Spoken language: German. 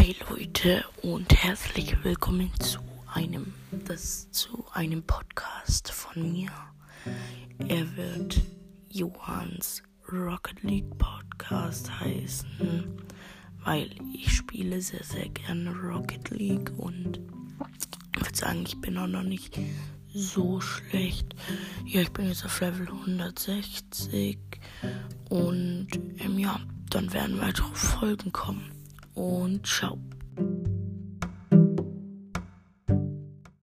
Hi Leute und herzlich willkommen zu einem das zu einem Podcast von mir. Er wird Johanns Rocket League Podcast heißen, weil ich spiele sehr sehr gerne Rocket League und ich würde sagen, ich bin auch noch nicht so schlecht. Ja, ich bin jetzt auf Level 160 und ähm, ja, dann werden weitere Folgen kommen und ciao.